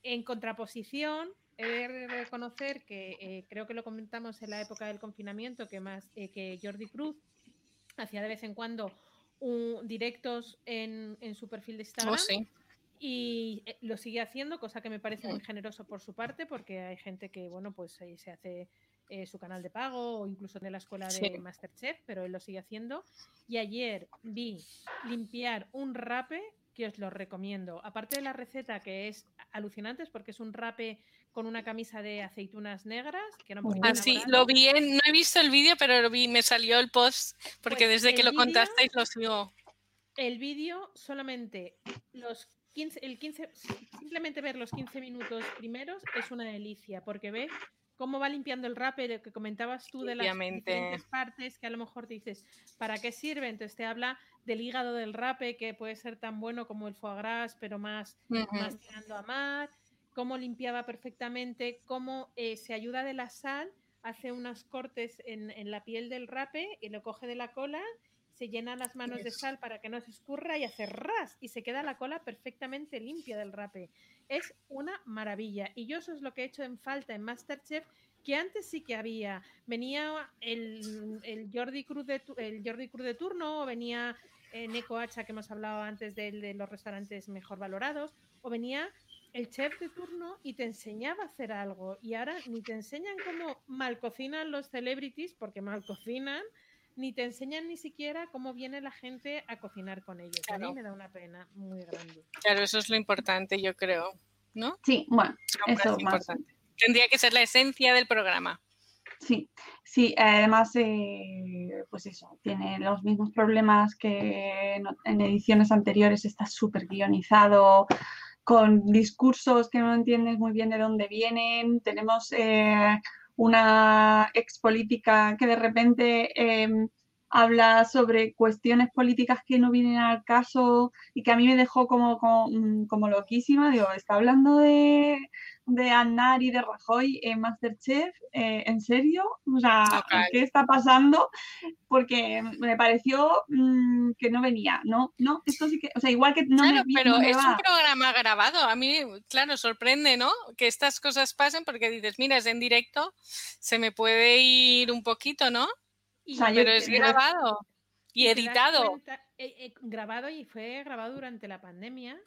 En contraposición, he de reconocer que eh, creo que lo comentamos en la época del confinamiento, que más que Jordi Cruz hacía de vez en cuando un, directos en, en, su perfil de Instagram. Oh, sí. Y lo sigue haciendo, cosa que me parece muy generoso por su parte, porque hay gente que, bueno, pues se hace eh, su canal de pago o incluso de la escuela de Sí. Masterchef, pero él lo sigue haciendo. Y ayer vi limpiar un rape que os lo recomiendo. Aparte de la receta que es alucinante, es porque es un rape con una camisa de aceitunas negras, que poquito Ah, sí, lo vi, en- no he visto el vídeo, pero lo vi, me salió el post, porque Pues desde que lo contasteis lo sigo. El vídeo solamente los 15, el 15, simplemente ver los 15 minutos primeros es una delicia, porque ve cómo va limpiando el rape, lo que comentabas tú de las diferentes partes que a lo mejor dices, ¿para qué sirve? Entonces te habla del hígado del rape, que puede ser tan bueno como el foie gras, pero más, más tirando a mar, cómo limpiaba perfectamente, cómo eh, se ayuda de la sal, hace unos cortes en, en la piel del rape y lo coge de la cola, se llena las manos de sal para que no se escurra y hace ras y se queda la cola perfectamente limpia del rape. Es una maravilla y yo eso es lo que he hecho en falta en Masterchef que antes sí que había. Venía el, el Jordi Cruz de, el Jordi Cruz de turno, o venía eh, Neko Hacha, que hemos hablado antes del de los restaurantes mejor valorados, o venía el chef de turno y te enseñaba a hacer algo. Y ahora ni te enseñan cómo mal cocinan los celebrities, porque mal cocinan, ni te enseñan ni siquiera cómo viene la gente a cocinar con ellos. A mí me da una pena muy grande. Claro, eso es lo importante, yo creo, ¿no? Sí, bueno, Eso más más. importante. Tendría que ser la esencia del programa. sí, sí, además, eh, pues eso, tiene los mismos problemas que en, en ediciones anteriores, está súper guionizado, con discursos que no entiendes muy bien de dónde vienen, tenemos eh, una ex política que de repente em, habla sobre cuestiones políticas que no vienen al caso y que a mí me dejó como, como, mm, como loquísima. Digo, está hablando de, de Aznar y de Rajoy en Masterchef, eh, ¿en serio? O sea. ¿qué está pasando? Porque me pareció mm, que no venía, ¿no? No, esto sí que, o sea, igual que no claro, me, pero no me es va. un programa grabado. A mí, claro, sorprende, ¿no? Que estas cosas pasen porque dices, mira, es en directo, se me puede ir un poquito, ¿no? Y- O sea, yo Pero es grabado y editado. cuenta- eh, eh, grabado y fue grabado durante la pandemia.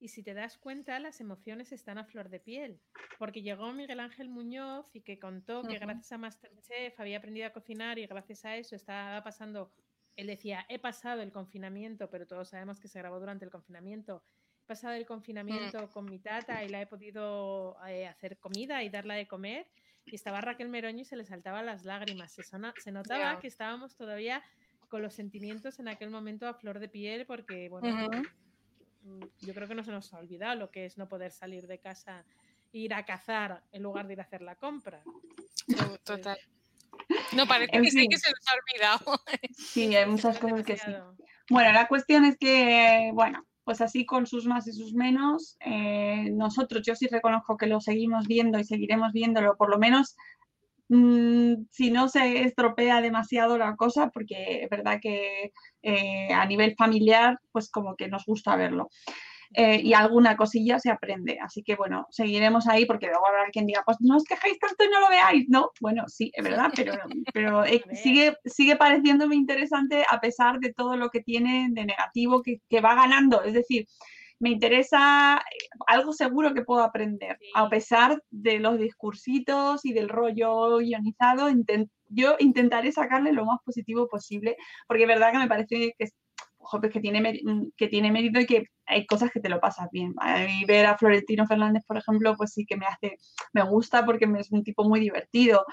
Y si te das cuenta, las emociones están a flor de piel. Porque llegó Miguel Ángel Muñoz y que contó que gracias a Masterchef había aprendido a cocinar y gracias a eso estaba pasando. Él decía, he pasado el confinamiento, pero todos sabemos que se grabó durante el confinamiento. He pasado el confinamiento con mi tata y la he podido eh, hacer comida y darla de comer. Y estaba Raquel Meroño y se le saltaban las lágrimas. Se, sona- se notaba que estábamos todavía con los sentimientos en aquel momento a flor de piel porque, bueno, mm, yo creo que no se nos ha olvidado lo que es no poder salir de casa e ir a cazar en lugar de ir a hacer la compra. To- Total. No, parece En que sí que se nos ha olvidado. Sí, hay muchas cosas que sí. Bueno, la cuestión es que, bueno, pues así con sus más y sus menos, eh, nosotros yo sí reconozco que lo seguimos viendo y seguiremos viéndolo, por lo menos mm, si no se estropea demasiado la cosa, porque es verdad que eh, a nivel familiar, pues como que nos gusta verlo. Eh, y alguna cosilla se aprende. Así que bueno, seguiremos ahí porque luego habrá quien diga, pues no os quejéis tanto y no lo veáis. No, bueno, sí, es verdad, pero, pero eh, sigue, sigue pareciéndome interesante a pesar de todo lo que tiene de negativo que, que va ganando. Es decir, me interesa eh, algo seguro que puedo aprender, a pesar de los discursitos y del rollo guionizado. inten- yo intentaré sacarle lo más positivo posible, porque es verdad que me parece que, que, tiene, mm, que tiene mérito y que hay cosas que te lo pasas bien. Y ver a Florentino Fernández, por ejemplo, pues sí que me hace, me gusta porque es un tipo muy divertido.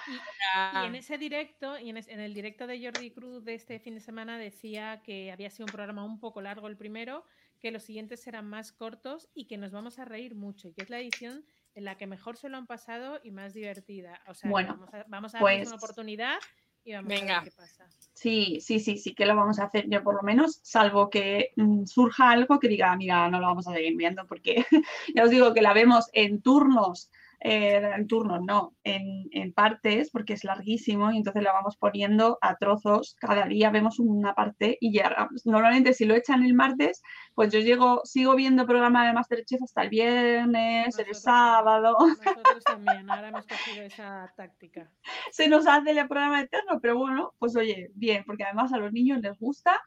Y en ese directo, y en, es- en el directo de Jordi Cruz de este fin de semana decía que había sido un programa un poco largo el primero, que los siguientes serán más cortos y que nos vamos a reír mucho, y que es la edición en la que mejor se lo han pasado y más divertida. O sea, Bueno, vamos a, vamos a darles pues- una oportunidad y vamos a Venga. ver qué pasa. Sí, sí, sí, sí que lo vamos a hacer yo por lo menos, salvo que mm, surja algo que diga, mira, no lo vamos a seguir viendo porque ya os digo que la vemos en turnos, eh, en turnos no, en, en partes porque es larguísimo y entonces la vamos poniendo a trozos, cada día vemos una parte y ya, normalmente si lo echan el martes, pues yo llego, sigo viendo programa de Masterchef hasta el viernes, el Nosotros sábado, también, Nosotros también, ahora hemos cogido esa táctica. se nos hace el programa eterno, pero bueno, pues oye, bien, porque además a los niños les gusta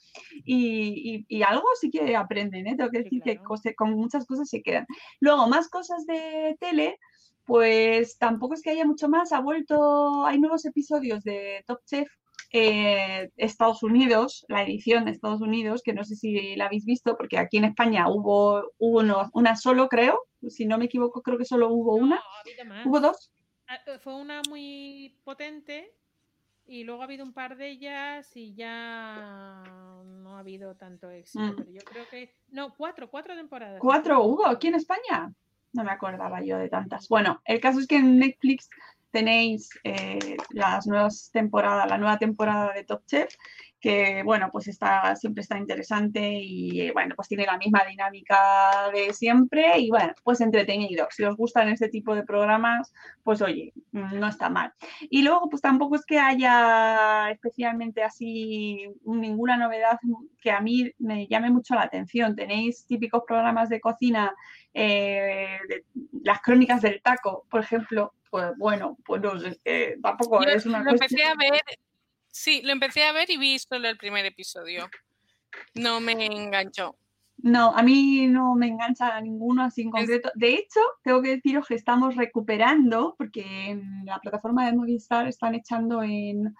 y, y- y algo sí que aprenden, ¿eh? Tengo que Sí, decir que claro. cose- con muchas cosas se quedan. Luego, más cosas de tele, pues tampoco es que haya mucho más, ha vuelto, hay nuevos episodios de Top Chef eh, Estados Unidos, la edición de Estados Unidos, que no sé si la habéis visto, porque aquí en España hubo, hubo uno- una solo, creo, si no me equivoco, creo que solo hubo una. No, ha. ¿Hubo dos? Ah, eh, Fue una muy potente y luego ha habido un par de ellas y ya no ha habido tanto éxito. Mm. Pero yo creo que. No, cuatro, cuatro temporadas. ¿Cuatro hubo aquí en España? No me acordaba yo de tantas. Bueno, el caso es que en Netflix tenéis eh, las nuevas temporadas, la nueva temporada de Top Chef, que bueno, pues está, siempre está interesante y eh, bueno, pues tiene la misma dinámica de siempre y bueno, pues entretenido. Si os gustan este tipo de programas, pues oye, mm, no está mal. Y luego, pues tampoco es que haya especialmente así ninguna novedad que a mí me llame mucho la atención. Tenéis típicos programas de cocina, eh, de- las crónicas del taco, por ejemplo. Pues bueno, pues no sé, eh, tampoco Yo es una lo empecé cuestión- a ver, sí, lo empecé a ver y vi solo el primer episodio. No me enganchó. No, a mí no me engancha ninguno así en concreto. De hecho, tengo que deciros que estamos recuperando, porque en la plataforma de Movistar están echando en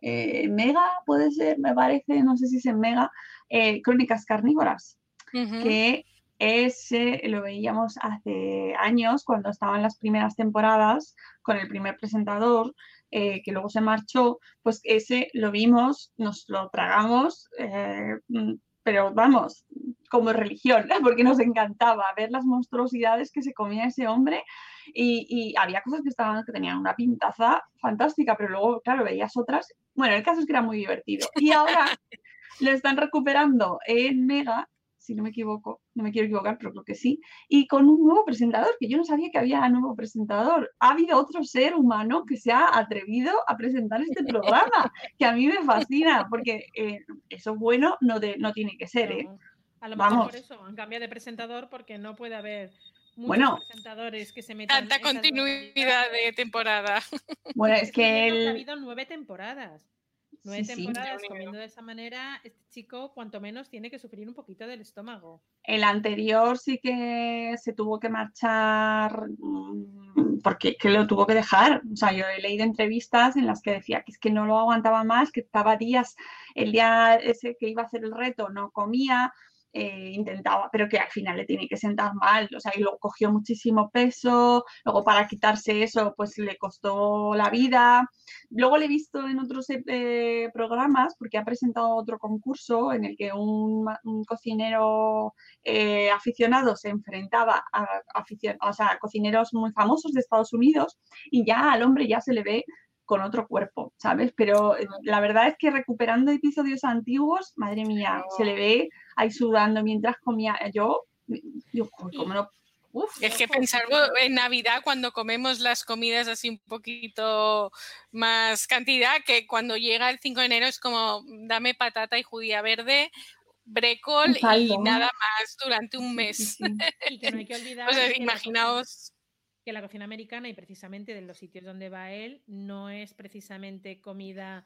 eh, Mega, puede ser, me parece, no sé si es en Mega, eh, Crónicas Carnívoras, que ese lo veíamos hace años, cuando estaban las primeras temporadas, con el primer presentador, eh, que luego se marchó, pues ese lo vimos, nos lo tragamos, eh, mm, pero vamos, como religión, porque nos encantaba ver las monstruosidades que se comía ese hombre y, y había cosas que estaban que tenían una pintaza fantástica, pero luego, claro, veías otras. Bueno, el caso es que era muy divertido. Y ahora lo están recuperando en Mega, si no me equivoco, no me quiero equivocar, pero creo que sí, y con un nuevo presentador, que yo no sabía que había nuevo presentador. Ha habido otro ser humano que se ha atrevido a presentar este programa, que a mí me fascina, porque eh, eso bueno no, de- no tiene que ser, ¿eh? No, A lo mejor Vamos. por eso han cambiado de presentador porque no puede haber muchos Bueno. presentadores que se metan Tanta continuidad de temporada. Bueno, es que ha habido nueve temporadas. Nueve Sí, temporadas comiendo de esa manera, este chico cuanto menos tiene que sufrir un poquito del estómago. El anterior sí que se tuvo que marchar mm, porque que lo tuvo que dejar. O sea, yo he leído entrevistas en las que decía que es que no lo aguantaba más, que estaba días, el día ese que iba a hacer el reto no comía, eh, intentaba, pero que al final le tiene que sentar mal. O sea, y luego cogió muchísimo peso, luego para quitarse eso pues le costó la vida. Luego le he visto en otros eh, programas porque ha presentado otro concurso en el que un, cocinero eh, aficionado se enfrentaba a, o sea, a cocineros muy famosos de Estados Unidos y ya al hombre ya se le ve con otro cuerpo, ¿sabes? Pero eh, la verdad es que recuperando episodios antiguos, madre mía, se le ve ahí sudando mientras comía. Yo, yo joder, ¿cómo no? Uf, Es que pensar en Navidad cuando comemos las comidas así un poquito más cantidad, que cuando llega el 5 de enero es como dame patata y judía verde, caldo, y nada más durante un mes. sí, sí. Y que no hay que olvidar O sea, que la imaginaos. Que la cocina americana y precisamente de los sitios donde va él no es precisamente comida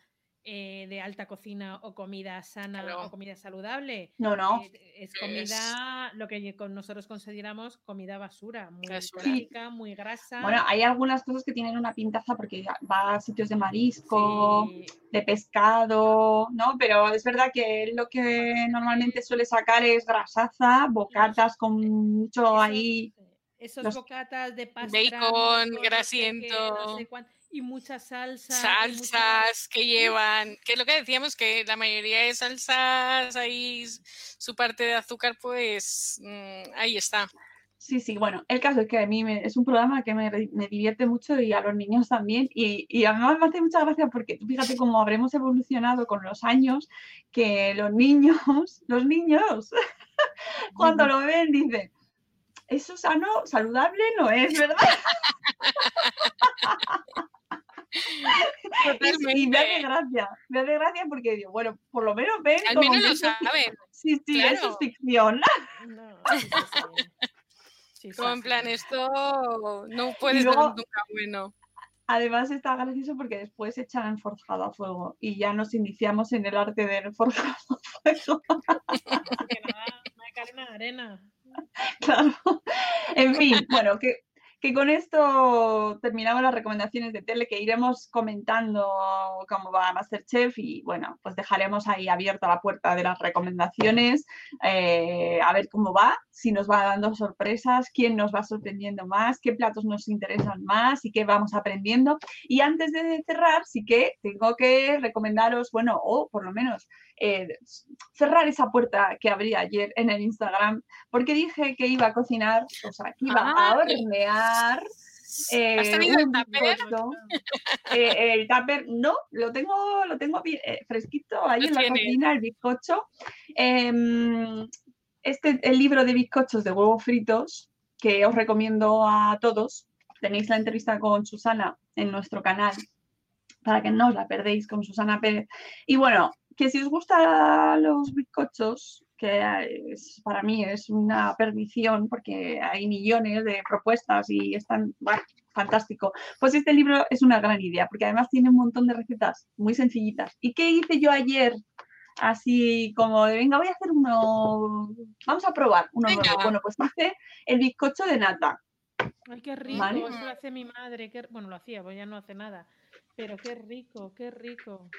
eh, de alta cocina o comida sana Claro. o comida saludable. No, no. Eh, es comida, lo que con nosotros consideramos comida basura, muy calórica, muy grasa. Bueno, hay algunas cosas que tienen una pintaza porque va a sitios de marisco, Sí, de pescado, ¿no? Pero es verdad que él lo que normalmente suele sacar es grasaza, bocatas con mucho ahí. Esos los- bocatas de pasta. Bacon, grasiento. y mucha salsa. y mucha- salsas que llevan, que es lo que decíamos, que la mayoría de salsas, ahí su parte de azúcar, pues mm, ahí está. Sí, sí, bueno, el caso es que a mí me- es un programa que me, me divierte mucho y a los niños también. Y, y además me hace mucha gracia porque tú fíjate cómo habremos evolucionado con los años, que los niños, los niños, cuando lo ven dicen, eso sano, saludable no es, ¿verdad? Y, y me hace Totalmente. gracia, me hace gracia porque digo, bueno, por lo menos ven Al menos lo saben. Sí, sí, eso es ficción. No, sí, sí, sí. Sí, sí, Como en plan, esto no puede luego- ser nunca bueno. Además está gracioso porque después echan el forjado a fuego y ya nos iniciamos en el arte del forjado a fuego. Que nada, me cae en la arena. Claro. En fin, bueno, que, que con esto terminamos las recomendaciones de tele que iremos comentando cómo va Masterchef y bueno, pues dejaremos ahí abierta la puerta de las recomendaciones eh, a ver cómo va, si nos va dando sorpresas, quién nos va sorprendiendo más, qué platos nos interesan más y qué vamos aprendiendo. Y antes de cerrar, sí que tengo que recomendaros, bueno, o por lo menos eh, cerrar esa puerta que abrí ayer en el Instagram, porque dije que iba a cocinar, o sea, que iba a Ah, hornear. eh, ¿Has tenido el un tupper? bizcocho. Eh, el tupper, no, lo tengo, lo tengo fresquito ahí Lo en la cocina, el bizcocho. Em, este, el libro de bizcochos de huevos fritos, que os recomiendo a todos. Tenéis la entrevista con Susana en nuestro canal para que no os la perdéis con Susana Pérez. Y bueno, que si os gustan los bizcochos, que es- para mí es una perdición porque hay millones de propuestas y están fantástico. Pues este libro es una gran idea porque además tiene un montón de recetas muy sencillitas. ¿Y qué hice yo ayer? Así como de, venga, voy a hacer uno, vamos a probar uno Venga. nuevo. Bueno, pues hice el bizcocho de nata. Ay, qué rico, Vale. eso lo hace mi madre. qué- Bueno, lo hacía, pues ya no hace nada. Pero qué rico, qué rico.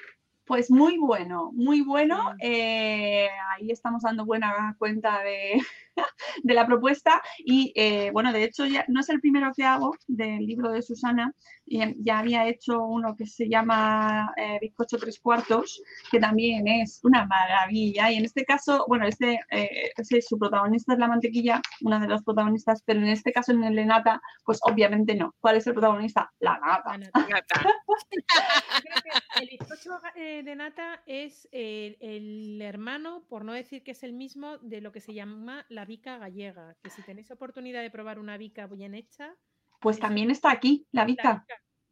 Pues muy bueno, muy bueno. Eh, ahí estamos dando buena cuenta de, de la propuesta. Y eh, bueno, de hecho, ya no es el primero que hago del libro de Susana. Y, ya había hecho uno que se llama eh, Bizcocho Tres Cuartos, que también es una maravilla. Y en este caso, bueno, este, eh, ese, su protagonista es la mantequilla, una de los protagonistas, pero en este caso en el de nata, pues obviamente no. ¿Cuál es el protagonista? La nata. La nata. Nata. Creo que el bizcocho eh, de nata es eh, el hermano, por no decir que es el mismo, de lo que se llama la bica gallega. Que si tenéis oportunidad de probar una bica bien hecha, Pues también está aquí, la bica.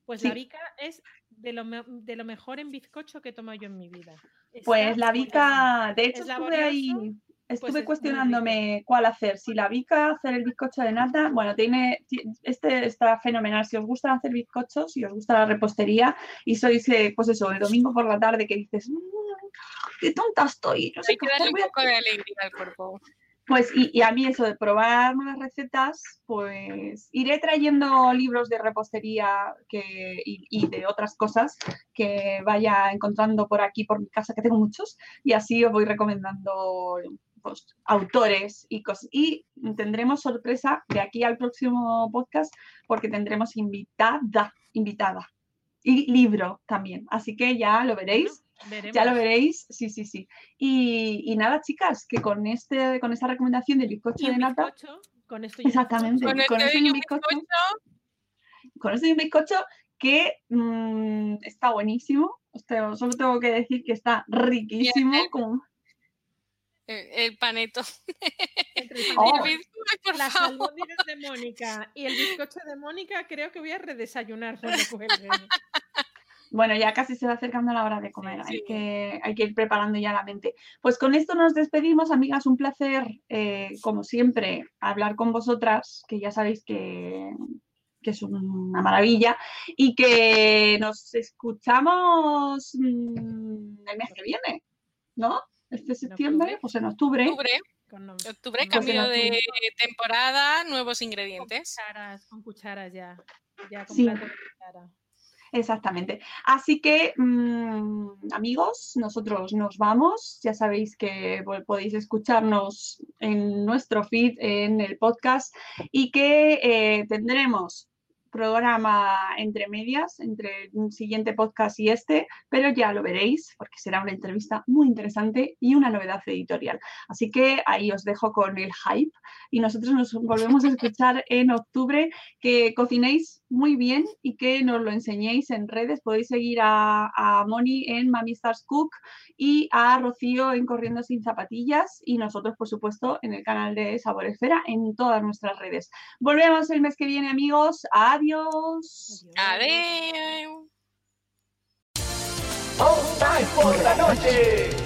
Pues Sí. la bica es de lo, de lo mejor en bizcocho que he tomado yo en mi vida. Está Pues la bica, de hecho Es estuve ahí, laborioso, estuve cuestionándome cuál hacer, si la bica, hacer el bizcocho de nata, bueno, tiene, ti- este está fenomenal, si os gusta hacer bizcochos, si os gusta la repostería y sois, pues eso, el domingo por la tarde que dices, "Mm, qué tonta estoy, no sé Hay qué que darle hacer, un voy a poco de alegría al cuerpo. Pues y, a mí eso de probar nuevas recetas, pues iré trayendo libros de repostería que, y, y de otras cosas que vaya encontrando por aquí, por mi casa, que tengo muchos, y así os voy recomendando pues, autores y cosas. Y tendremos sorpresa de aquí al próximo podcast porque tendremos invitada, invitada. Y libro también. Así que ya lo veréis. Veremos. Ya lo veréis, sí, sí, sí. Y, y nada, chicas, que con este, con esta recomendación del bizcocho de nata, bizcocho, con esto exactamente, Con con, este bizcocho, bizcocho, con este bizcocho que mm, está buenísimo. Solo tengo que decir que está riquísimo. con- el, el paneto. Entre el Oh. Bizcocho, por las favor. de Mónica y el bizcocho de Mónica, creo que voy a redesayunar cuando cuelgue. Bueno, ya casi se va acercando la hora de comer, hay, sí. que, hay que ir preparando ya la mente. Pues con esto nos despedimos, amigas, un placer, eh, como siempre, hablar con vosotras, que ya sabéis que, que es una maravilla, y que nos escuchamos mm, el mes que viene, ¿no? Este septiembre, octubre. pues en octubre. Octubre, Con, con cambio de temporada, nuevos con ingredientes. cucharas, con cucharas ya. Ya con Sí. cuchara. Exactamente. Así que, mm, amigos, nosotros nos vamos. Ya sabéis que po- podéis escucharnos en nuestro feed, en el podcast, y que eh, tendremos programa entre medias, entre un siguiente podcast y este, pero ya lo veréis porque será una entrevista muy interesante y una novedad editorial. Así que ahí os dejo con el hype y nosotros nos volvemos a escuchar en octubre. Que cocinéis muy bien y que nos lo enseñéis en redes. Podéis seguir a, a Moni en Mami Stars Cook y a Rocío en Corriendo Sin Zapatillas y nosotros, por supuesto, en el canal de Sabor Esfera en todas nuestras redes. Volvemos el mes que viene, amigos. Adiós. Adiós. Spice por la noche.